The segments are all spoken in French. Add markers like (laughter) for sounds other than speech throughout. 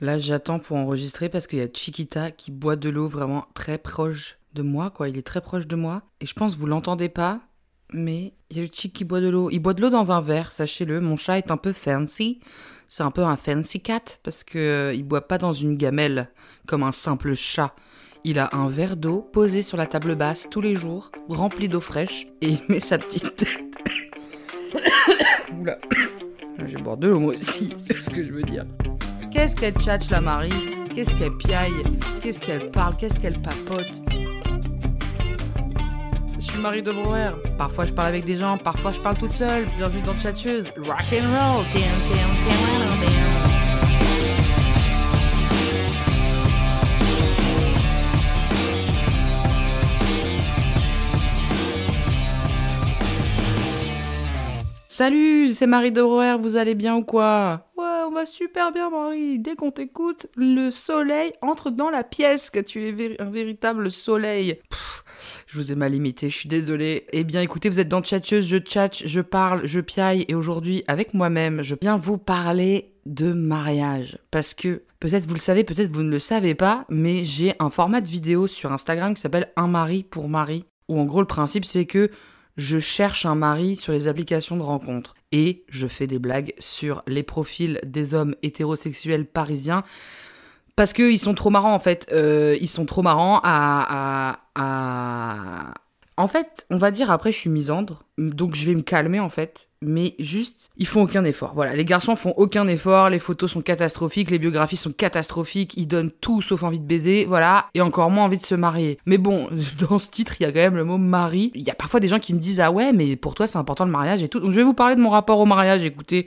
Là, j'attends pour enregistrer parce qu'il y a Chiquita qui boit de l'eau vraiment très proche de moi, quoi. Il est très proche de moi. Et je pense vous l'entendez pas, mais il y a le Chic qui boit de l'eau. Il boit de l'eau dans un verre, sachez-le. Mon chat est un peu fancy. C'est un peu un fancy cat parce que euh, il boit pas dans une gamelle comme un simple chat. Il a un verre d'eau posé sur la table basse tous les jours, rempli d'eau fraîche, et il met sa petite tête. (coughs) Oula. (coughs) Je vais boire de l'eau moi aussi, c'est ce que je veux dire. Qu'est-ce qu'elle tchatche la Marie? Qu'est-ce qu'elle piaille? Qu'est-ce qu'elle parle? Qu'est-ce qu'elle papote? Je suis Marie de Brouwer. Parfois je parle avec des gens, parfois je parle toute seule. Bienvenue dans Chatcheuse. Rock and roll. Salut, c'est Marie de Brouwer, vous allez bien ou quoi? On va super bien Marie. Dès qu'on t'écoute, le soleil entre dans la pièce, que tu es un véritable soleil. Je vous ai mal imité, je suis désolée. Eh bien écoutez, vous êtes dans Tchatcheuse, je tchatche, je parle, je piaille, et aujourd'hui, avec moi-même, je viens vous parler de mariage. Parce que, peut-être vous le savez, peut-être vous ne le savez pas, mais j'ai un format de vidéo sur Instagram qui s'appelle Un mari pour Marie. Où en gros, le principe, c'est que je cherche un mari sur les applications de rencontres et je fais des blagues sur les profils des hommes hétérosexuels parisiens parce qu'ils sont trop marrants en fait. Euh, ils sont trop marrants à, à, à... En fait, on va dire après je suis misandre, donc je vais me calmer en fait. Mais juste, ils font aucun effort. Voilà, les garçons font aucun effort, les photos sont catastrophiques, les biographies sont catastrophiques, ils donnent tout sauf envie de baiser, voilà, et encore moins envie de se marier. Mais bon, (laughs) dans ce titre, il y a quand même le mot mari. Il y a parfois des gens qui me disent ah ouais, mais pour toi c'est important le mariage et tout. Donc je vais vous parler de mon rapport au mariage. Écoutez.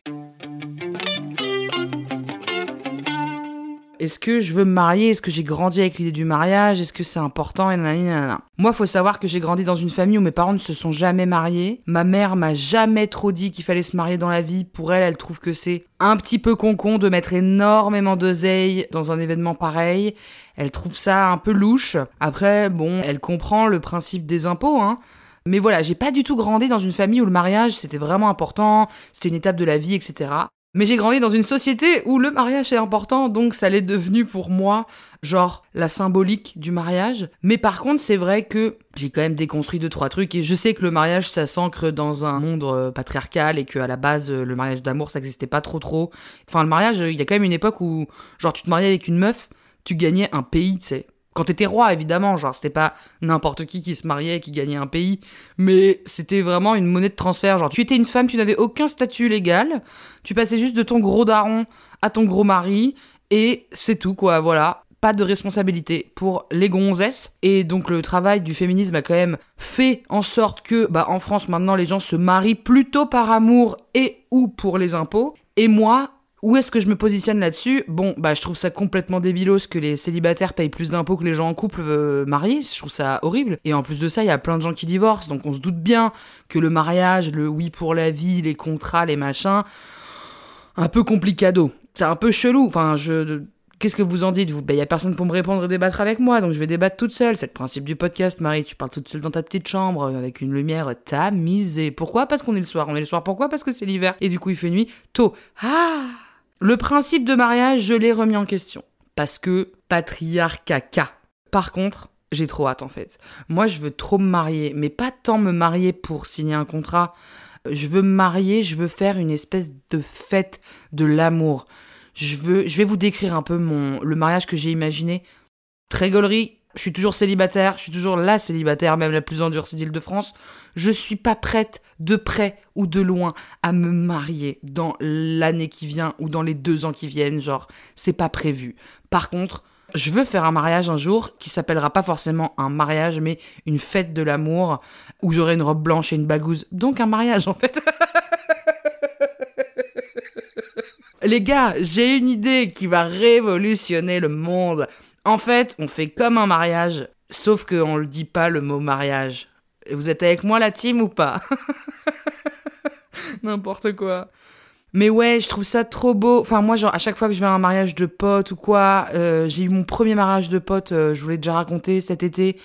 Est-ce que je veux me marier? Est-ce que j'ai grandi avec l'idée du mariage? Est-ce que c'est important? Et nanana. Moi, faut savoir que j'ai grandi dans une famille où mes parents ne se sont jamais mariés. Ma mère m'a jamais trop dit qu'il fallait se marier dans la vie. Pour elle, elle trouve que c'est un petit peu concon de mettre énormément d'oseille dans un événement pareil. Elle trouve ça un peu louche. Après, bon, elle comprend le principe des impôts, hein. Mais voilà, j'ai pas du tout grandi dans une famille où le mariage c'était vraiment important, c'était une étape de la vie, etc. Mais j'ai grandi dans une société où le mariage est important, donc ça l'est devenu pour moi, genre, la symbolique du mariage. Mais par contre, c'est vrai que j'ai quand même déconstruit deux, trois trucs, et je sais que le mariage, ça s'ancre dans un monde euh, patriarcal, et qu'à la base, euh, le mariage d'amour, ça existait pas trop trop. Enfin, le mariage, il y a quand même une époque où, genre, tu te mariais avec une meuf, tu gagnais un pays, tu sais. Quand t'étais roi, évidemment, genre, c'était pas n'importe qui qui se mariait et qui gagnait un pays, mais c'était vraiment une monnaie de transfert. Genre, tu étais une femme, tu n'avais aucun statut légal, tu passais juste de ton gros daron à ton gros mari, et c'est tout, quoi, voilà. Pas de responsabilité pour les gonzesses. Et donc, le travail du féminisme a quand même fait en sorte que, bah, en France, maintenant, les gens se marient plutôt par amour et ou pour les impôts. Et moi, où est-ce que je me positionne là-dessus Bon, bah je trouve ça complètement débilos que les célibataires payent plus d'impôts que les gens en couple euh, mariés. Je trouve ça horrible. Et en plus de ça, il y a plein de gens qui divorcent, donc on se doute bien que le mariage, le oui pour la vie, les contrats, les machins, un peu complicado. C'est un peu chelou. Enfin, je Qu'est-ce que vous en dites vous? Ben y a personne pour me répondre et débattre avec moi, donc je vais débattre toute seule. C'est le principe du podcast, Marie. Tu parles toute seule dans ta petite chambre avec une lumière tamisée. Pourquoi? Parce qu'on est le soir. On est le soir. Pourquoi? Parce que c'est l'hiver et du coup il fait nuit tôt. Ah Le principe de mariage, je l'ai remis en question parce que patriarcat. Par contre, j'ai trop hâte en fait. Moi, je veux trop me marier, mais pas tant me marier pour signer un contrat. Je veux me marier, je veux faire une espèce de fête de l'amour. Je veux, je vais vous décrire un peu mon le mariage que j'ai imaginé. Très gaulerie, je suis toujours célibataire, je suis toujours la célibataire, même la plus endurcie d'Île-de-France. Je suis pas prête, de près ou de loin, à me marier dans l'année qui vient ou dans les deux ans qui viennent. Genre, c'est pas prévu. Par contre, je veux faire un mariage un jour qui s'appellera pas forcément un mariage, mais une fête de l'amour où j'aurai une robe blanche et une bagouze. Donc un mariage en fait. (laughs) Les gars, j'ai une idée qui va révolutionner le monde. En fait, on fait comme un mariage, sauf qu'on le dit pas le mot mariage. Vous êtes avec moi la team ou pas (laughs) N'importe quoi. Mais ouais, je trouve ça trop beau. Enfin, moi, genre, à chaque fois que je vais à un mariage de potes ou quoi, euh, j'ai eu mon premier mariage de potes, euh, je vous l'ai déjà raconté cet été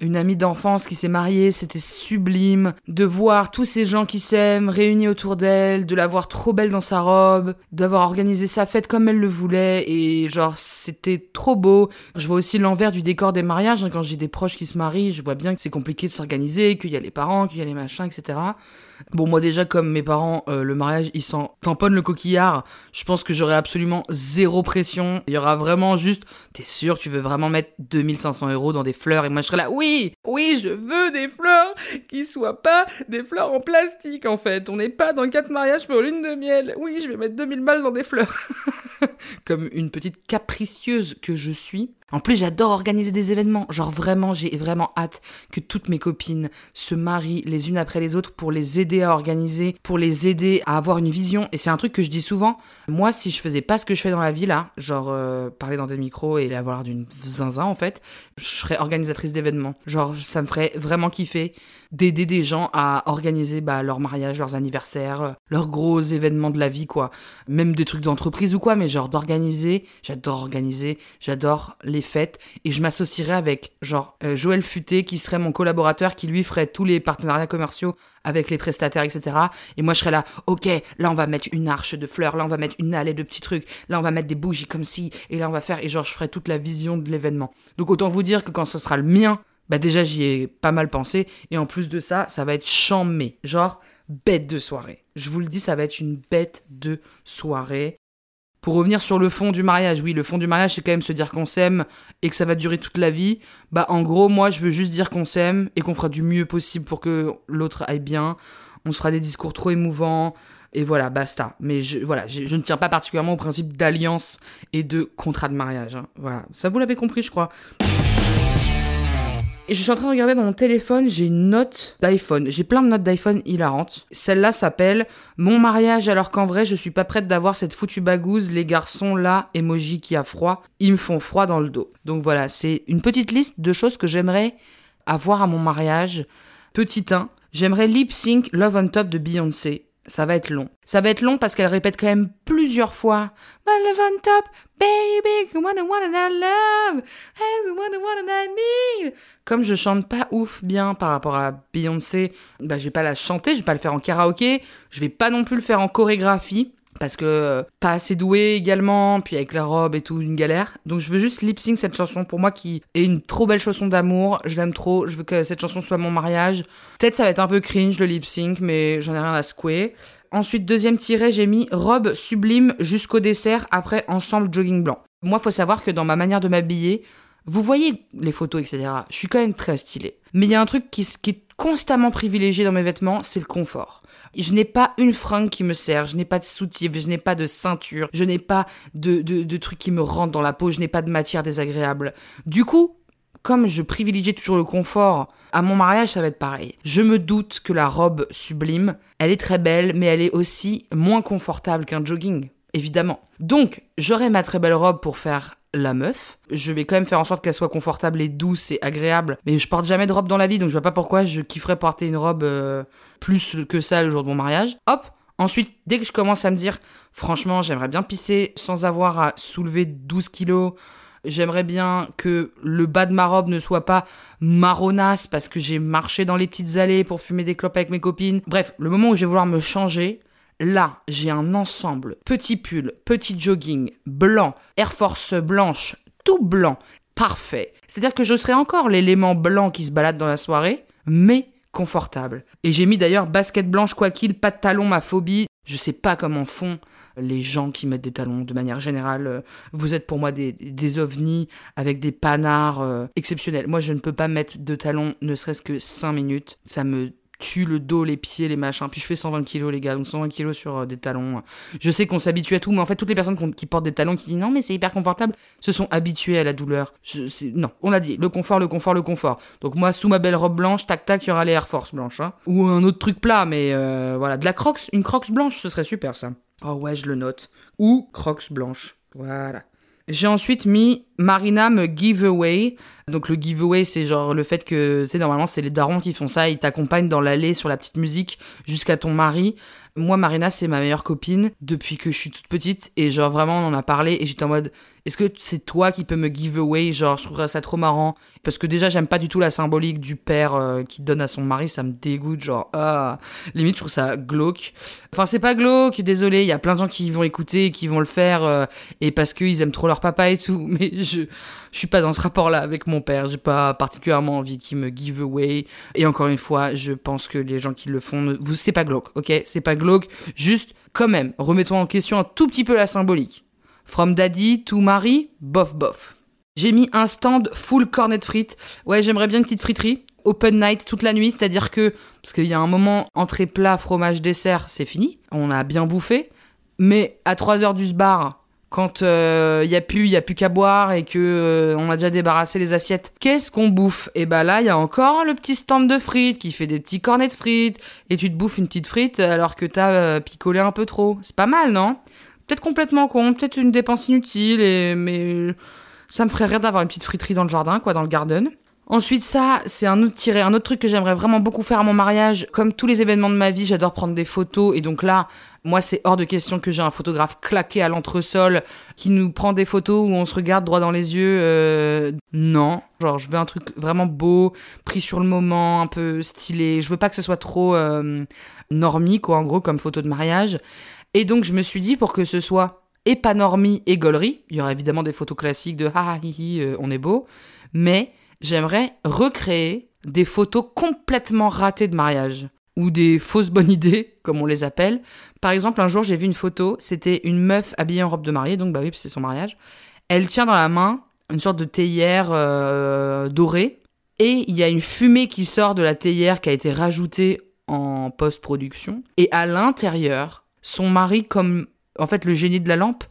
une amie d'enfance qui s'est mariée, c'était sublime de voir tous ces gens qui s'aiment réunis autour d'elle, de la voir trop belle dans sa robe, d'avoir organisé sa fête comme elle le voulait et genre c'était trop beau. Je vois aussi l'envers du décor des mariages hein. quand j'ai des proches qui se marient, je vois bien que c'est compliqué de s'organiser, qu'il y a les parents, qu'il y a les machins, etc. Bon, moi déjà, comme mes parents, euh, le mariage, ils s'en tamponnent le coquillard. Je pense que j'aurai absolument zéro pression. Il y aura vraiment juste, t'es sûr, tu veux vraiment mettre 2500 euros dans des fleurs? Et moi, je serai là, oui, oui, je veux des fleurs qui soient pas des fleurs en plastique, en fait. On n'est pas dans quatre mariages pour lune de miel. Oui, je vais mettre 2000 balles dans des fleurs. (laughs) comme une petite capricieuse que je suis. En plus, j'adore organiser des événements. Genre vraiment, j'ai vraiment hâte que toutes mes copines se marient les unes après les autres pour les aider à organiser, pour les aider à avoir une vision. Et c'est un truc que je dis souvent. Moi, si je faisais pas ce que je fais dans la vie là, genre euh, parler dans des micros et avoir d'une zinzin en fait, je serais organisatrice d'événements. Genre, ça me ferait vraiment kiffer d'aider des gens à organiser bah, leur mariage, leurs anniversaires, euh, leurs gros événements de la vie, quoi. Même des trucs d'entreprise ou quoi, mais genre d'organiser. J'adore organiser, j'adore les fêtes. Et je m'associerais avec, genre, euh, Joël Futé, qui serait mon collaborateur, qui lui ferait tous les partenariats commerciaux avec les prestataires, etc. Et moi, je serais là, ok, là, on va mettre une arche de fleurs, là, on va mettre une allée de petits trucs, là, on va mettre des bougies comme ci, et là, on va faire, et genre, je ferais toute la vision de l'événement. Donc, autant vous dire que quand ce sera le mien, bah déjà j'y ai pas mal pensé et en plus de ça, ça va être chambé, genre bête de soirée. Je vous le dis, ça va être une bête de soirée. Pour revenir sur le fond du mariage, oui, le fond du mariage, c'est quand même se dire qu'on s'aime et que ça va durer toute la vie. Bah, en gros, moi, je veux juste dire qu'on s'aime et qu'on fera du mieux possible pour que l'autre aille bien. On se fera des discours trop émouvants et voilà, basta. Mais je, voilà, je, ne tiens pas particulièrement au principe d'alliance et de contrat de mariage. Hein. Voilà, ça vous l'avez compris, je crois. Et je suis en train de regarder dans mon téléphone, j'ai une note d'iPhone. J'ai plein de notes d'iPhone hilarantes. Celle-là s'appelle Mon mariage alors qu'en vrai je suis pas prête d'avoir cette foutue bagouze, les garçons là, emoji qui a froid, ils me font froid dans le dos. Donc voilà, c'est une petite liste de choses que j'aimerais avoir à mon mariage. Petit 1, j'aimerais lip sync Love on Top de Beyoncé ça va être long. Ça va être long parce qu'elle répète quand même plusieurs fois. Comme je chante pas ouf bien par rapport à Beyoncé, bah je vais pas la chanter, je vais pas le faire en karaoké, je vais pas non plus le faire en chorégraphie parce que euh, pas assez doué également, puis avec la robe et tout, une galère. Donc je veux juste lip sync cette chanson pour moi qui est une trop belle chanson d'amour, je l'aime trop, je veux que cette chanson soit mon mariage. Peut-être ça va être un peu cringe le lip sync, mais j'en ai rien à secouer. Ensuite, deuxième tiré, j'ai mis robe sublime jusqu'au dessert, après ensemble jogging blanc. Moi, faut savoir que dans ma manière de m'habiller, vous voyez les photos, etc. Je suis quand même très stylée. Mais il y a un truc qui, est constamment privilégié dans mes vêtements, c'est le confort. Je n'ai pas une fringue qui me sert, je n'ai pas de soutif, je n'ai pas de ceinture, je n'ai pas de, de, trucs qui me rentrent dans la peau, je n'ai pas de matière désagréable. Du coup, comme je privilégie toujours le confort, à mon mariage, ça va être pareil. Je me doute que la robe sublime, elle est très belle, mais elle est aussi moins confortable qu'un jogging, évidemment. Donc, j'aurai ma très belle robe pour faire la meuf. Je vais quand même faire en sorte qu'elle soit confortable et douce et agréable. Mais je porte jamais de robe dans la vie, donc je vois pas pourquoi je kifferais porter une robe euh, plus que ça le jour de mon mariage. Hop Ensuite, dès que je commence à me dire, franchement, j'aimerais bien pisser sans avoir à soulever 12 kilos, j'aimerais bien que le bas de ma robe ne soit pas marronasse parce que j'ai marché dans les petites allées pour fumer des clopes avec mes copines. Bref, le moment où je vais vouloir me changer, Là, j'ai un ensemble petit pull, petit jogging, blanc, Air Force blanche, tout blanc, parfait. C'est-à-dire que je serai encore l'élément blanc qui se balade dans la soirée, mais confortable. Et j'ai mis d'ailleurs basket blanche quoi qu'il, pas de talons, ma phobie. Je sais pas comment font les gens qui mettent des talons de manière générale. Vous êtes pour moi des, ovnis avec des panards euh, exceptionnels. Moi, je ne peux pas mettre de talons ne serait-ce que 5 minutes. Ça me tue le dos, les pieds, les machins. Puis je fais 120 kilos, les gars, donc 120 kilos sur euh, des talons. Je sais qu'on s'habitue à tout, mais en fait, toutes les personnes qui portent des talons qui disent non, mais c'est hyper confortable, se sont habituées à la douleur. non, on l'a dit, le confort, le confort, le confort. Donc moi, sous ma belle robe blanche, tac tac, il y aura les Air Force blanches. Hein. Ou un autre truc plat, mais euh, voilà, de la crocs, une crocs blanche, ce serait super ça. Oh ouais, je le note. Ou Crocs blanches. Voilà. J'ai ensuite mis Marina me giveaway. Donc le giveaway, c'est genre le fait que, c'est normalement, c'est les darons qui font ça. Ils t'accompagnent dans l'allée sur la petite musique jusqu'à ton mari. Moi, Marina, c'est ma meilleure copine depuis que je suis toute petite. Et genre, vraiment, on en a parlé. Et j'étais en mode, est-ce que c'est toi qui peux me give away Genre, je trouverais ça trop marrant? Parce que déjà, j'aime pas du tout la symbolique du père euh, qui donne à son mari. Ça me dégoûte. Genre, ah. Limite, je trouve ça glauque. Enfin, c'est pas glauque, désolé. Il y a plein de gens qui vont écouter, qui vont le faire. euh, et parce qu'ils aiment trop leur papa et tout. (laughs) Mais je, je suis pas dans ce rapport-là avec mon père. J'ai pas particulièrement envie qu'il me give away. Et encore une fois, je pense que les gens qui le font, vous, c'est pas glauque, ok? C'est pas glauque. Juste, quand même, remettons en question un tout petit peu la symbolique. From daddy to Marie, bof bof. J'ai mis un stand full cornet frites. Ouais, j'aimerais bien une petite friterie. Open night toute la nuit, c'est-à-dire que, parce qu'il y a un moment, entrée plat, fromage, dessert, c'est fini. On a bien bouffé. Mais à 3 heures du bar, quand il y a plus, y a plus qu'à boire et que euh, on a déjà débarrassé les assiettes, qu'est-ce qu'on bouffe? Et bah là, il y a encore le petit stand de frites qui fait des petits cornets de frites et tu te bouffes une petite frite alors que t'as euh, picolé un peu trop. C'est pas mal, non? Peut-être complètement con, peut-être une dépense inutile, et, mais ça me ferait rire d'avoir une petite friterie dans le jardin, quoi, dans le garden. Ensuite, ça, c'est un autre tiré, un autre truc que j'aimerais vraiment beaucoup faire à mon mariage. Comme tous les événements de ma vie, j'adore prendre des photos, et donc là, moi, c'est hors de question que j'ai un photographe claqué à l'entresol qui nous prend des photos où on se regarde droit dans les yeux. Euh, non, genre, je veux un truc vraiment beau, pris sur le moment, un peu stylé. Je veux pas que ce soit trop euh, normie, quoi, en gros, comme photo de mariage. Et donc, je me suis dit, pour que ce soit et pas normie et gaulerie, il y aura évidemment des photos classiques de ha hi hi, euh, on est beau, mais j'aimerais recréer des photos complètement ratées de mariage ou des fausses bonnes idées, comme on les appelle. Par exemple, un jour, j'ai vu une photo, c'était une meuf habillée en robe de mariée, donc bah oui, c'est son mariage. Elle tient dans la main une sorte de théière euh, dorée, et il y a une fumée qui sort de la théière qui a été rajoutée en post-production, et à l'intérieur, son mari comme en fait le génie de la lampe,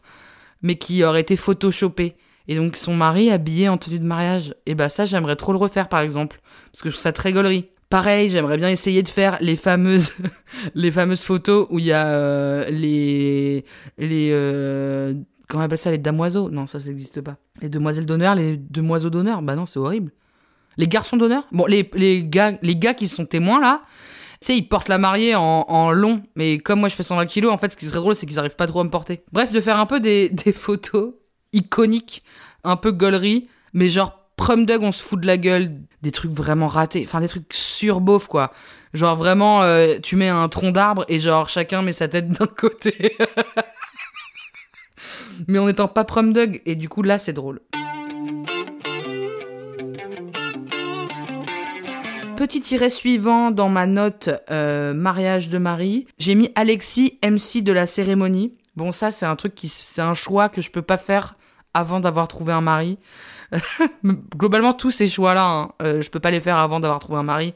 mais qui aurait été photoshopé. Et donc son mari habillé en tenue de mariage. Et bah ça, j'aimerais trop le refaire par exemple, parce que je trouve ça très gaulerie. Pareil, j'aimerais bien essayer de faire les fameuses, (laughs) les fameuses photos où il y a euh, les, les, euh, comment on appelle ça, les damoiseaux? Non, ça, ça n'existe pas. Les demoiselles d'honneur, les demoiselles d'honneur. Bah non, c'est horrible. Les garçons d'honneur? Bon, les, les gars, les gars qui sont témoins là, tu sais, ils portent la mariée en, en long, mais comme moi je fais 120 kilos, en fait, ce qui serait drôle, c'est qu'ils arrivent pas trop à me porter. Bref, de faire un peu des, (laughs) des photos iconiques, un peu gaulerie, mais genre prom dog, on se fout de la gueule, des trucs vraiment ratés, enfin des trucs surbeaufs quoi. Genre vraiment, euh, tu mets un tronc d'arbre et genre chacun met sa tête (laughs) d'un côté. (laughs) mais en étant pas prom dog, et du coup là c'est drôle. Petit tiret suivant dans ma note euh, mariage de Marie, j'ai mis Alexis MC de la cérémonie. Bon ça c'est un truc qui c'est un choix que je peux pas faire avant d'avoir trouvé un mari. (laughs) Globalement tous ces choix là, hein, euh, je peux pas les faire avant d'avoir trouvé un mari.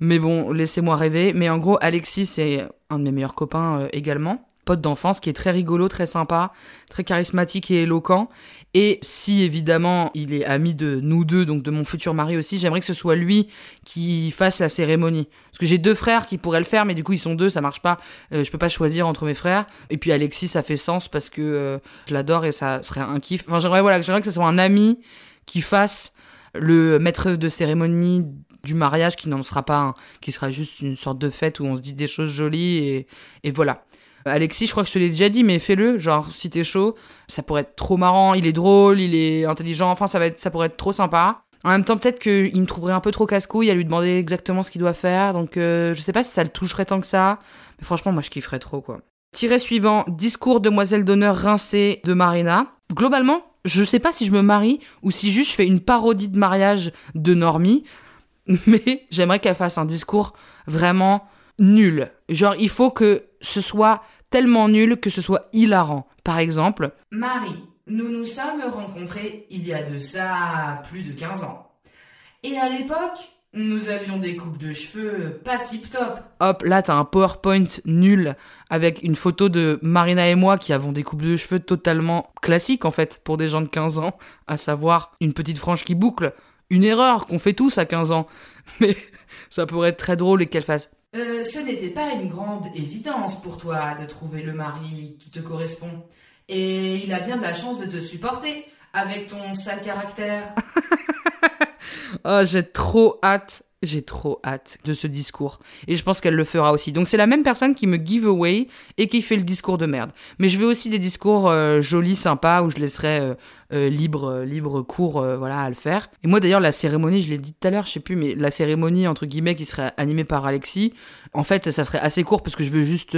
Mais bon, laissez-moi rêver. Mais en gros, Alexis c'est un de mes meilleurs copains euh, également pote d'enfance qui est très rigolo, très sympa, très charismatique et éloquent. Et si évidemment il est ami de nous deux, donc de mon futur mari aussi, j'aimerais que ce soit lui qui fasse la cérémonie. Parce que j'ai deux frères qui pourraient le faire, mais du coup ils sont deux, ça marche pas. Euh, je peux pas choisir entre mes frères. Et puis Alexis, ça fait sens parce que euh, je l'adore et ça serait un kiff. Enfin j'aimerais voilà, j'aimerais que ce soit un ami qui fasse le maître de cérémonie du mariage qui n'en sera pas un, qui sera juste une sorte de fête où on se dit des choses jolies et, et voilà. Alexis, je crois que je te l'ai déjà dit, mais fais-le. Genre, si t'es chaud, ça pourrait être trop marrant. Il est drôle, il est intelligent. Enfin, ça va être, ça pourrait être trop sympa. En même temps, peut-être qu'il me trouverait un peu trop casse-couille à lui demander exactement ce qu'il doit faire. Donc, euh, je sais pas si ça le toucherait tant que ça. Mais franchement, moi, je kifferais trop, quoi. Tiré suivant, discours demoiselle d'honneur rincée de Marina. Globalement, je sais pas si je me marie ou si juste je fais une parodie de mariage de Normie. (laughs) Mais j'aimerais qu'elle fasse un discours vraiment nul. Genre, il faut que ce soit tellement nul que ce soit hilarant. Par exemple, Marie, nous nous sommes rencontrés il y a de ça plus de 15 ans. Et à l'époque, nous avions des coupes de cheveux pas tip top. Hop, là t'as un PowerPoint nul avec une photo de Marina et moi qui avons des coupes de cheveux totalement classiques en fait pour des gens de 15 ans, à savoir une petite frange qui boucle. Une erreur qu'on fait tous à 15 ans. (laughs) Mais ça pourrait être très drôle et qu'elle fasse Euh, ce n'était pas une grande évidence pour toi de trouver le mari qui te correspond. Et il a bien de la chance de te supporter avec ton sale caractère. (laughs) oh, j'ai trop hâte j'ai trop hâte de ce discours. Et je pense qu'elle le fera aussi. Donc c'est la même personne qui me give away et qui fait le discours de merde. Mais je veux aussi des discours euh, jolis, sympas, où je laisserai euh, euh, libre, libre cours voilà, à le faire. Et moi d'ailleurs, la cérémonie, je l'ai dit tout à l'heure, je sais plus, mais la cérémonie, entre guillemets, qui serait animée par Alexis, en fait, ça serait assez court parce que je veux juste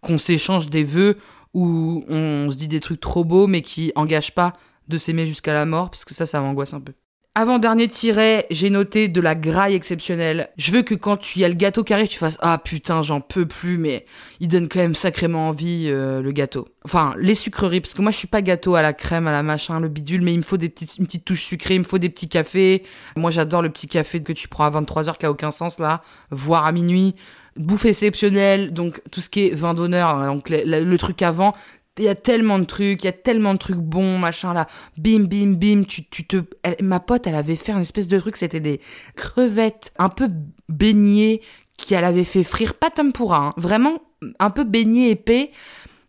qu'on s'échange des vœux où on se dit des trucs trop beaux, mais qui engagent pas de s'aimer jusqu'à la mort, parce que ça, ça m'angoisse un peu. Avant-dernier tiret, j'ai noté de la graille exceptionnelle. Je veux que quand tu y a le gâteau qui arrive, tu fasses Ah putain, j'en peux plus, mais il donne quand même sacrément envie euh, le gâteau. Enfin, les sucreries, parce que moi je suis pas gâteau à la crème, à la machin, le bidule, mais il me faut des petites, une petite touche sucrée, il me faut des petits cafés. Moi j'adore le petit café que tu prends à 23h qui a aucun sens là, voire à minuit. Bouffe exceptionnelle, donc tout ce qui est vin d'honneur, hein, donc le truc avant, il y a tellement de trucs, il y a tellement de trucs bons, machin là. Bim, bim, bim. Tu, tu te. ma pote, elle avait fait un espèce de truc, c'était des crevettes un peu baignées qu'elle avait fait frire, pas tempura, hein, vraiment un peu baigné épais,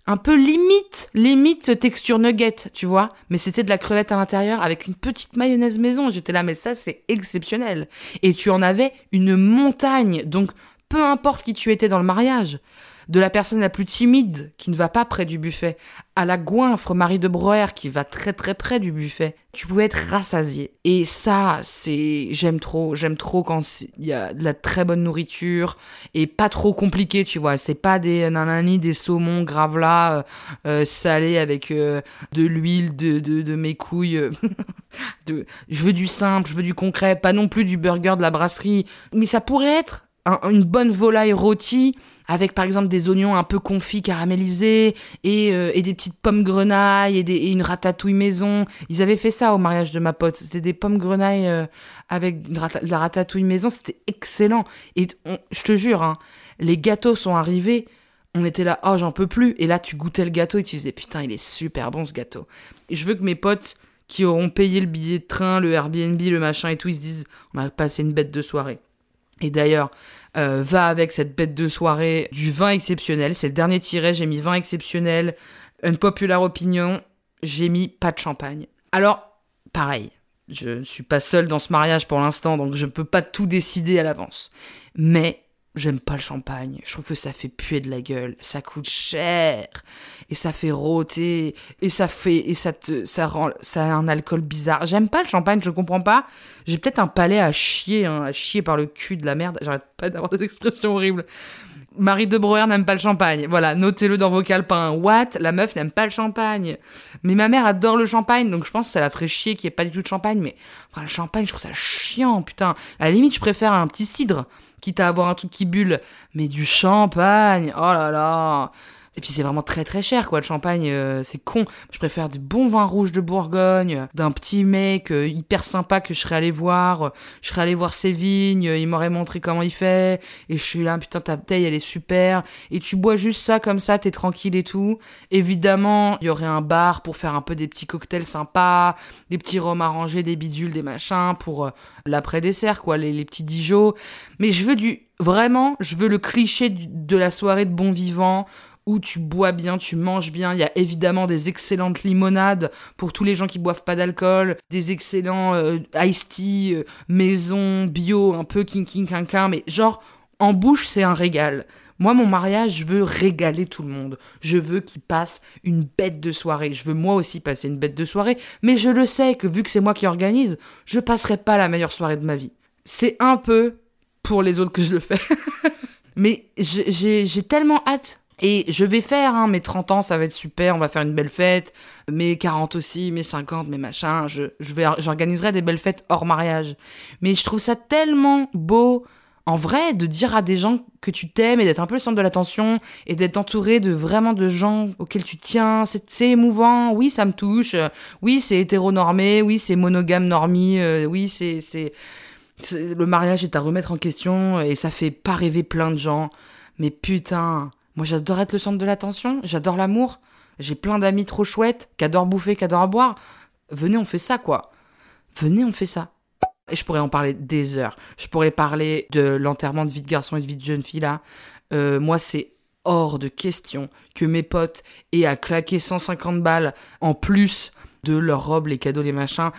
un peu limite, limite texture nugget, tu vois. Mais c'était de la crevette à l'intérieur avec une petite mayonnaise maison. J'étais là, mais ça c'est exceptionnel. Et tu en avais une montagne, donc peu importe qui tu étais dans le mariage de la personne la plus timide qui ne va pas près du buffet, à la goinfre Marie de Broer qui va très très près du buffet. Tu pouvais être rassasié. Et ça, c'est j'aime trop, j'aime trop quand il y a de la très bonne nourriture et pas trop compliqué, tu vois. C'est pas des nanani, des saumons gravlas euh, euh, salés avec euh, de l'huile, de, de, mes couilles. (laughs) de... Je veux du simple, je veux du concret, pas non plus du burger de la brasserie. Mais ça pourrait être une bonne volaille rôtie avec par exemple des oignons un peu confits caramélisés et, euh, et des petites pommes grenailles et, une ratatouille maison. Ils avaient fait ça au mariage de ma pote. C'était des pommes grenailles euh, avec de la ratatouille maison. C'était excellent. Et je te jure, hein, les gâteaux sont arrivés. On était là, oh j'en peux plus. Et là tu goûtais le gâteau et tu disais putain il est super bon ce gâteau. Et je veux que mes potes qui auront payé le billet de train, le Airbnb, le machin et tout, ils se disent on a passé une bête de soirée. Et d'ailleurs, euh, va avec cette bête de soirée du vin exceptionnel. C'est le dernier tiré, j'ai mis vin exceptionnel, une populaire opinion, j'ai mis pas de champagne. Alors, pareil, je ne suis pas seule dans ce mariage pour l'instant, donc je ne peux pas tout décider à l'avance. Mais J'aime pas le champagne. Je trouve que ça fait puer de la gueule. Ça coûte cher. Et ça fait rôter. Et ça fait, et ça te, ça rend, ça a un alcool bizarre. J'aime pas le champagne, je comprends pas. J'ai peut-être un palais à chier, hein, à chier par le cul de la merde. J'arrête pas d'avoir des expressions horribles. Marie de Breuer n'aime pas le champagne. Voilà, notez-le dans vos calepins. What? La meuf n'aime pas le champagne. Mais ma mère adore le champagne, donc je pense que ça la ferait chier qu'il n'y ait pas du tout de champagne. Mais enfin, le champagne, je trouve ça chiant, putain. À la limite, je préfère un petit cidre quitte à avoir un truc qui bulle, mais du champagne, oh là là. Et puis c'est vraiment très très cher quoi, le champagne, euh, c'est con. Je préfère du bon vin rouge de Bourgogne, d'un petit mec euh, hyper sympa que je serais allé voir. je serais allé voir ses vignes, il m'aurait montré comment il fait. Et je suis là, putain ta bouteille elle est super. Et tu bois juste ça comme ça, t'es tranquille et tout. Évidemment, il y aurait un bar pour faire un peu des petits cocktails sympas, des petits rhums arrangés, des bidules, des machins pour euh, l'après-dessert quoi, les, les petits Dijon. Mais je veux du... Vraiment, je veux le cliché de la soirée de bon vivant où tu bois bien, tu manges bien. Il y a évidemment des excellentes limonades pour tous les gens qui boivent pas d'alcool, des excellents euh, iced tea euh, maison bio, un peu king quinquin, mais genre en bouche c'est un régal. Moi, mon mariage, je veux régaler tout le monde. Je veux qu'il passe une bête de soirée. Je veux moi aussi passer une bête de soirée. Mais je le sais que vu que c'est moi qui organise, je passerai pas la meilleure soirée de ma vie. C'est un peu pour les autres que je le fais. (laughs) mais j'ai tellement hâte et je vais faire, hein, mes 30 ans, ça va être super, on va faire une belle fête, mes 40 aussi, mes 50, mes machins, je, je vais, j'organiserai des belles fêtes hors mariage. Mais je trouve ça tellement beau, en vrai, de dire à des gens que tu t'aimes et d'être un peu le centre de l'attention et d'être entouré de vraiment de gens auxquels tu tiens, c'est, émouvant, oui, ça me touche, oui, c'est hétéronormé, oui, c'est monogame normie, euh, oui, c'est, c'est, le mariage est à remettre en question et ça fait pas rêver plein de gens. Mais putain, moi, j'adore être le centre de l'attention, j'adore l'amour. J'ai plein d'amis trop chouettes, qui adorent bouffer, qui adorent boire. Venez, on fait ça, quoi. Venez, on fait ça. Et je pourrais en parler des heures. Je pourrais parler de l'enterrement de vie de garçon et de vie de jeune fille là. Euh, moi, c'est hors de question que mes potes aient à claquer 150 balles en plus de leurs robes, les cadeaux, les machins,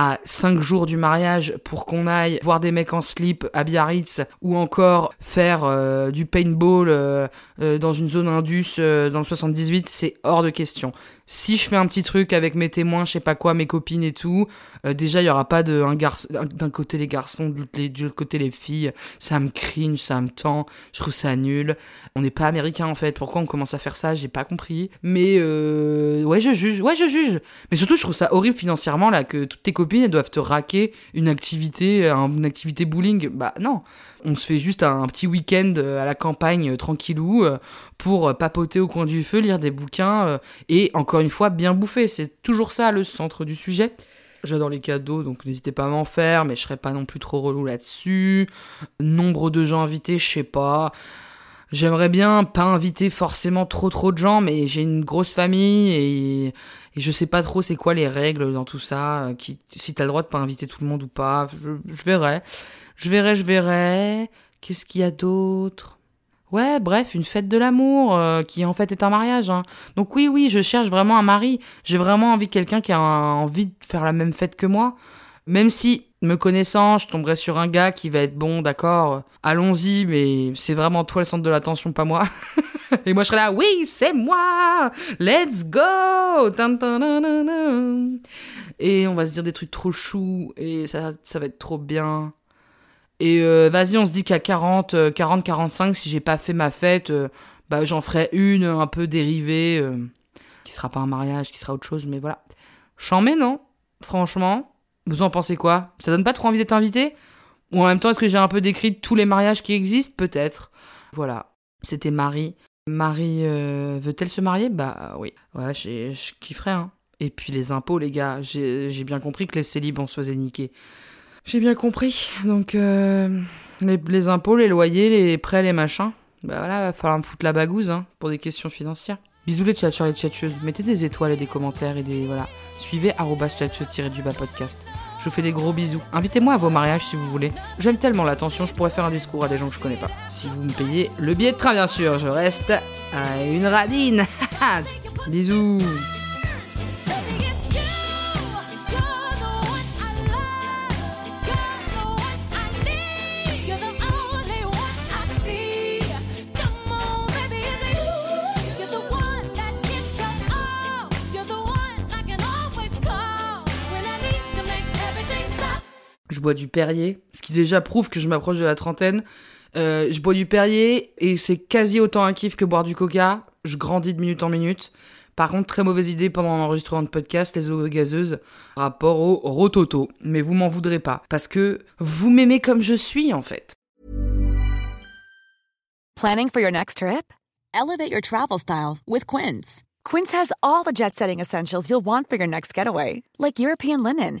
à 5 jours du mariage pour qu'on aille voir des mecs en slip à Biarritz ou encore faire euh, du paintball euh, euh, dans une zone indus dans le 78, c'est hors de question si je fais un petit truc avec mes témoins, je sais pas quoi, mes copines et tout, euh, déjà il y aura pas de un garçon d'un côté les garçons, de l'autre côté les filles, ça me cringe, ça me tend, je trouve ça nul. On n'est pas américain en fait, pourquoi on commence à faire ça, j'ai pas compris. Mais euh, ouais, je juge, ouais, je juge. Mais surtout, je trouve ça horrible financièrement là que toutes tes copines elles doivent te raquer une activité, une activité bowling. Bah non. On se fait juste un, petit week-end euh, à la campagne tranquillou pour papoter au coin du feu, lire des bouquins et encore une fois, bien bouffé. C'est toujours ça le centre du sujet. J'adore les cadeaux, donc n'hésitez pas à m'en faire, mais je serai pas non plus trop relou là-dessus. Nombre de gens invités, je sais pas. J'aimerais bien pas inviter forcément trop trop de gens, mais j'ai une grosse famille et, et je sais pas trop c'est quoi les règles dans tout ça. Qui, si t'as le droit de pas inviter tout le monde ou pas, je, verrai. Je verrai, je verrai. Qu'est-ce qu'il y a d'autre? Ouais, bref, une fête de l'amour euh, qui en fait est un mariage. Hein. Donc oui, oui, je cherche vraiment un mari. J'ai vraiment envie de quelqu'un qui a envie de faire la même fête que moi. Même si, me connaissant, je tomberais sur un gars qui va être bon, d'accord, allons-y, mais c'est vraiment toi le centre de l'attention, pas moi. (laughs) (laughs) Et moi je serais là, oui, c'est moi, let's go. Et on va se dire des trucs trop choux et ça, ça va être trop bien. Et euh, vas-y, on se dit qu'à 40, 40, 45, si j'ai pas fait ma fête, euh, bah j'en ferai une un peu dérivée, euh, qui sera pas un mariage, qui sera autre chose, mais voilà. J'en mets, non? Franchement, vous en pensez quoi? Ça donne pas trop envie d'être invité? Ou en même temps, est-ce que j'ai un peu décrit tous les mariages qui existent? Peut-être. Voilà. C'était Marie. Marie veut-elle se marier? Bah oui. Ouais, je kifferais, hein. Et puis les impôts, les gars, j'ai bien compris que les célibes, on se faisait niquer. J'ai bien compris. Donc, euh, les, impôts, les loyers, les prêts, les machins. Bah voilà, va falloir me foutre la bagouze hein, pour des questions financières. Bisous les tchatcheurs les tchatcheuses. Mettez des étoiles et des commentaires et des. Voilà. Suivez tchatcheuse du bas podcast. Je vous fais des gros bisous. Invitez-moi à vos mariages si vous voulez. J'aime tellement l'attention, je pourrais faire un discours à des gens que je connais pas. Si vous me payez le billet de train, bien sûr. Je reste à une radine. (laughs) bisous. Je bois du Perrier, ce qui déjà prouve que je m'approche de la trentaine. Euh, je bois du Perrier et c'est quasi autant un kiff que boire du Coca. Je grandis de minute en minute. Par contre, très mauvaise idée pendant l'enregistrement de podcast, les eaux gazeuses, rapport au rototo. Mais vous m'en voudrez pas, parce que vous m'aimez comme je suis en fait. Planning for your next trip? Elevate your travel style with Quince. Quince has all the jet-setting essentials you'll want for your next getaway, like European linen